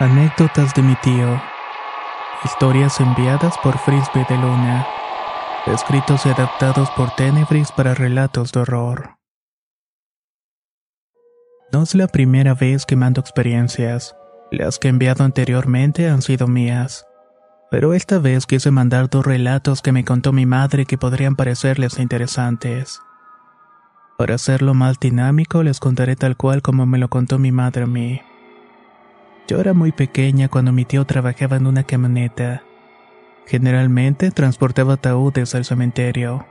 Anécdotas de mi tío. Historias enviadas por Frisbee de Luna. Escritos y adaptados por Tenebris para relatos de horror. No es la primera vez que mando experiencias. Las que he enviado anteriormente han sido mías. Pero esta vez quise mandar dos relatos que me contó mi madre que podrían parecerles interesantes. Para hacerlo más dinámico, les contaré tal cual como me lo contó mi madre a mí. Yo era muy pequeña cuando mi tío trabajaba en una camioneta. Generalmente transportaba ataúdes al cementerio.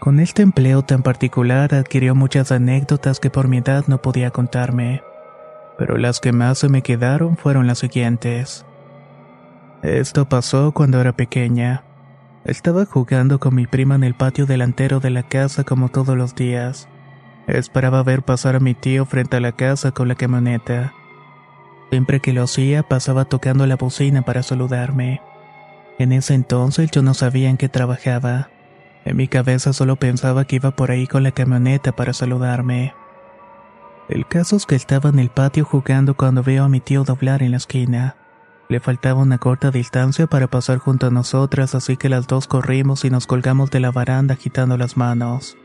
Con este empleo tan particular adquirió muchas anécdotas que por mi edad no podía contarme, pero las que más se me quedaron fueron las siguientes. Esto pasó cuando era pequeña. Estaba jugando con mi prima en el patio delantero de la casa como todos los días. Esperaba ver pasar a mi tío frente a la casa con la camioneta. Siempre que lo hacía pasaba tocando la bocina para saludarme. En ese entonces yo no sabía en qué trabajaba. En mi cabeza solo pensaba que iba por ahí con la camioneta para saludarme. El caso es que estaba en el patio jugando cuando veo a mi tío doblar en la esquina. Le faltaba una corta distancia para pasar junto a nosotras, así que las dos corrimos y nos colgamos de la baranda agitando las manos.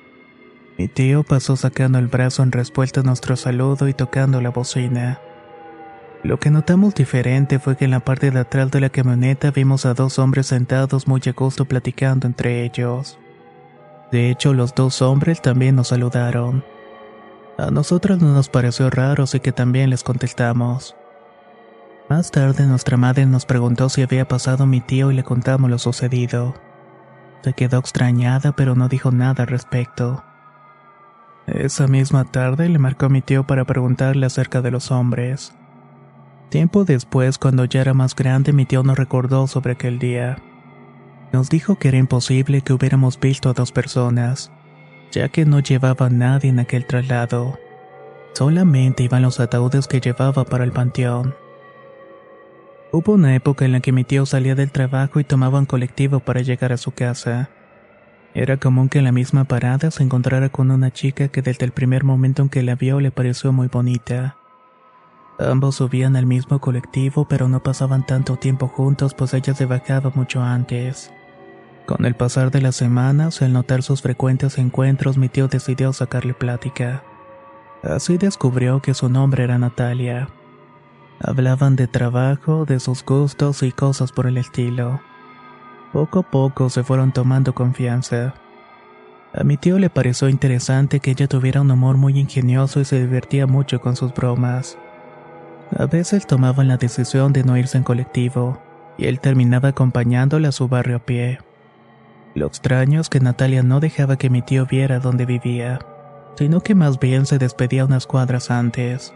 Mi tío pasó sacando el brazo en respuesta a nuestro saludo y tocando la bocina. Lo que notamos diferente fue que en la parte de atrás de la camioneta vimos a dos hombres sentados muy a gusto platicando entre ellos. De hecho, los dos hombres también nos saludaron. A nosotros no nos pareció raro, así que también les contestamos. Más tarde nuestra madre nos preguntó si había pasado mi tío y le contamos lo sucedido. Se quedó extrañada, pero no dijo nada al respecto. Esa misma tarde le marcó a mi tío para preguntarle acerca de los hombres. Tiempo después, cuando ya era más grande, mi tío nos recordó sobre aquel día. Nos dijo que era imposible que hubiéramos visto a dos personas, ya que no llevaba nadie en aquel traslado. Solamente iban los ataúdes que llevaba para el panteón. Hubo una época en la que mi tío salía del trabajo y tomaba un colectivo para llegar a su casa. Era común que en la misma parada se encontrara con una chica que desde el primer momento en que la vio le pareció muy bonita. Ambos subían al mismo colectivo, pero no pasaban tanto tiempo juntos, pues ella se bajaba mucho antes. Con el pasar de las semanas, al notar sus frecuentes encuentros, mi tío decidió sacarle plática. Así descubrió que su nombre era Natalia. Hablaban de trabajo, de sus gustos y cosas por el estilo. Poco a poco se fueron tomando confianza. A mi tío le pareció interesante que ella tuviera un humor muy ingenioso y se divertía mucho con sus bromas. A veces tomaban la decisión de no irse en colectivo, y él terminaba acompañándola a su barrio a pie. Lo extraño es que Natalia no dejaba que mi tío viera dónde vivía, sino que más bien se despedía unas cuadras antes.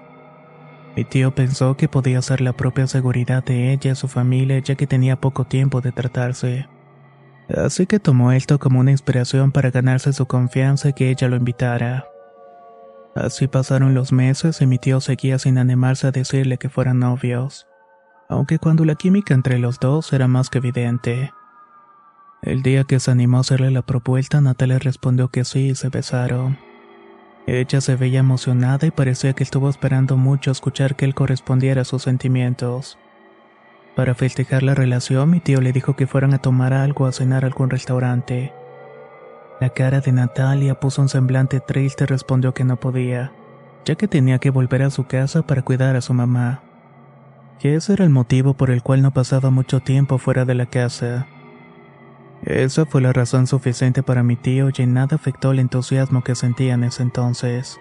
Mi tío pensó que podía ser la propia seguridad de ella y su familia ya que tenía poco tiempo de tratarse. Así que tomó esto como una inspiración para ganarse su confianza y que ella lo invitara. Así pasaron los meses y mi tío seguía sin animarse a decirle que fueran novios, aunque cuando la química entre los dos era más que evidente. El día que se animó a hacerle la propuesta, Natalia respondió que sí y se besaron. Ella se veía emocionada y parecía que estuvo esperando mucho escuchar que él correspondiera a sus sentimientos. Para festejar la relación, mi tío le dijo que fueran a tomar algo a cenar a algún restaurante. La cara de Natalia puso un semblante triste y respondió que no podía, ya que tenía que volver a su casa para cuidar a su mamá. Que ese era el motivo por el cual no pasaba mucho tiempo fuera de la casa. Esa fue la razón suficiente para mi tío y en nada afectó el entusiasmo que sentía en ese entonces.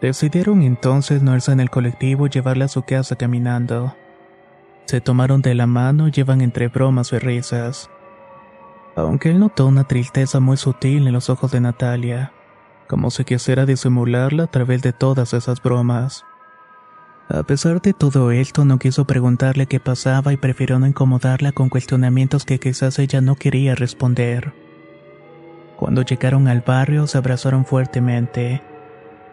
Decidieron entonces no irse en el colectivo y llevarla a su casa caminando. Se tomaron de la mano y llevan entre bromas y risas. Aunque él notó una tristeza muy sutil en los ojos de Natalia, como si quisiera disimularla a través de todas esas bromas. A pesar de todo esto, no quiso preguntarle qué pasaba y prefirió no incomodarla con cuestionamientos que quizás ella no quería responder. Cuando llegaron al barrio, se abrazaron fuertemente.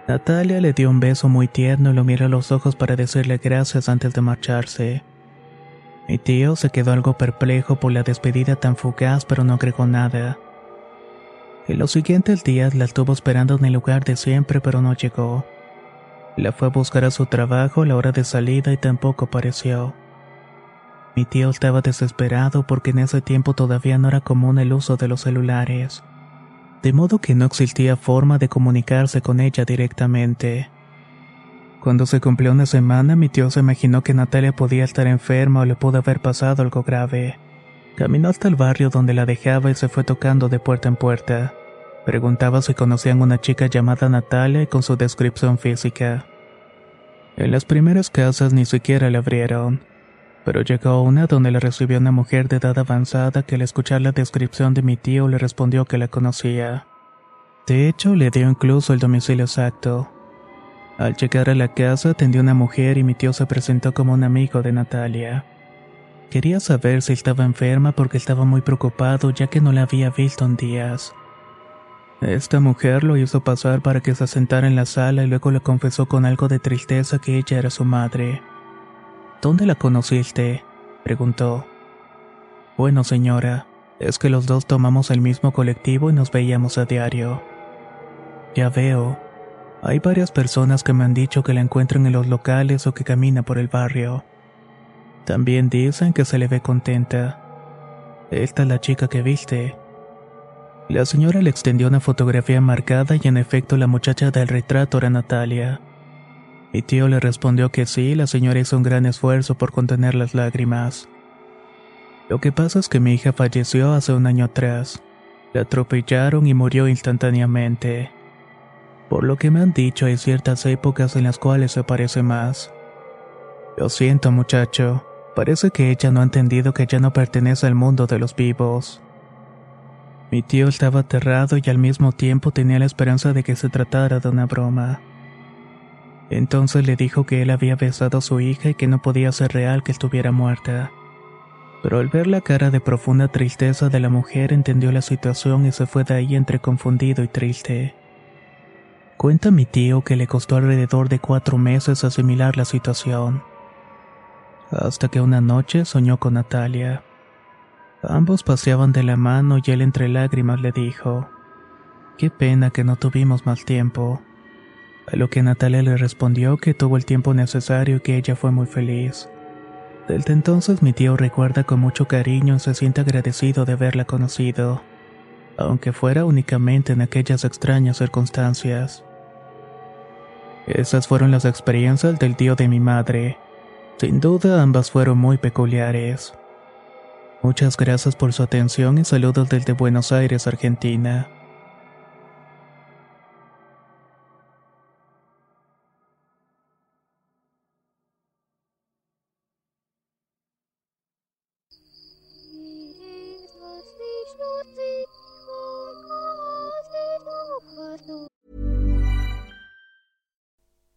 Natalia le dio un beso muy tierno y lo miró a los ojos para decirle gracias antes de marcharse. Mi tío se quedó algo perplejo por la despedida tan fugaz, pero no agregó nada. En los siguientes días la estuvo esperando en el lugar de siempre, pero no llegó. La fue a buscar a su trabajo a la hora de salida y tampoco apareció. Mi tío estaba desesperado porque en ese tiempo todavía no era común el uso de los celulares de modo que no existía forma de comunicarse con ella directamente. Cuando se cumplió una semana, mi tío se imaginó que Natalia podía estar enferma o le pudo haber pasado algo grave. Caminó hasta el barrio donde la dejaba y se fue tocando de puerta en puerta. Preguntaba si conocían una chica llamada Natalia y con su descripción física. En las primeras casas ni siquiera le abrieron, pero llegó a una donde le recibió una mujer de edad avanzada que al escuchar la descripción de mi tío le respondió que la conocía. De hecho, le dio incluso el domicilio exacto. Al llegar a la casa atendió una mujer y mi tío se presentó como un amigo de Natalia. Quería saber si estaba enferma porque estaba muy preocupado ya que no la había visto en días. Esta mujer lo hizo pasar para que se sentara en la sala y luego le confesó con algo de tristeza que ella era su madre. ¿Dónde la conociste? preguntó. Bueno, señora, es que los dos tomamos el mismo colectivo y nos veíamos a diario. Ya veo. Hay varias personas que me han dicho que la encuentran en los locales o que camina por el barrio. También dicen que se le ve contenta. Esta es la chica que viste. La señora le extendió una fotografía marcada y en efecto la muchacha del retrato era Natalia. Mi tío le respondió que sí, la señora hizo un gran esfuerzo por contener las lágrimas. Lo que pasa es que mi hija falleció hace un año atrás. La atropellaron y murió instantáneamente. Por lo que me han dicho, hay ciertas épocas en las cuales se parece más. Lo siento, muchacho. Parece que ella no ha entendido que ya no pertenece al mundo de los vivos. Mi tío estaba aterrado y al mismo tiempo tenía la esperanza de que se tratara de una broma. Entonces le dijo que él había besado a su hija y que no podía ser real que estuviera muerta. Pero al ver la cara de profunda tristeza de la mujer entendió la situación y se fue de ahí entre confundido y triste. Cuenta mi tío que le costó alrededor de cuatro meses asimilar la situación. Hasta que una noche soñó con Natalia. Ambos paseaban de la mano y él entre lágrimas le dijo, Qué pena que no tuvimos más tiempo. A lo que Natalia le respondió que tuvo el tiempo necesario y que ella fue muy feliz. Desde entonces mi tío recuerda con mucho cariño y se siente agradecido de haberla conocido, aunque fuera únicamente en aquellas extrañas circunstancias. Esas fueron las experiencias del tío de mi madre. Sin duda ambas fueron muy peculiares. Muchas gracias por su atención y saludos desde Buenos Aires, Argentina.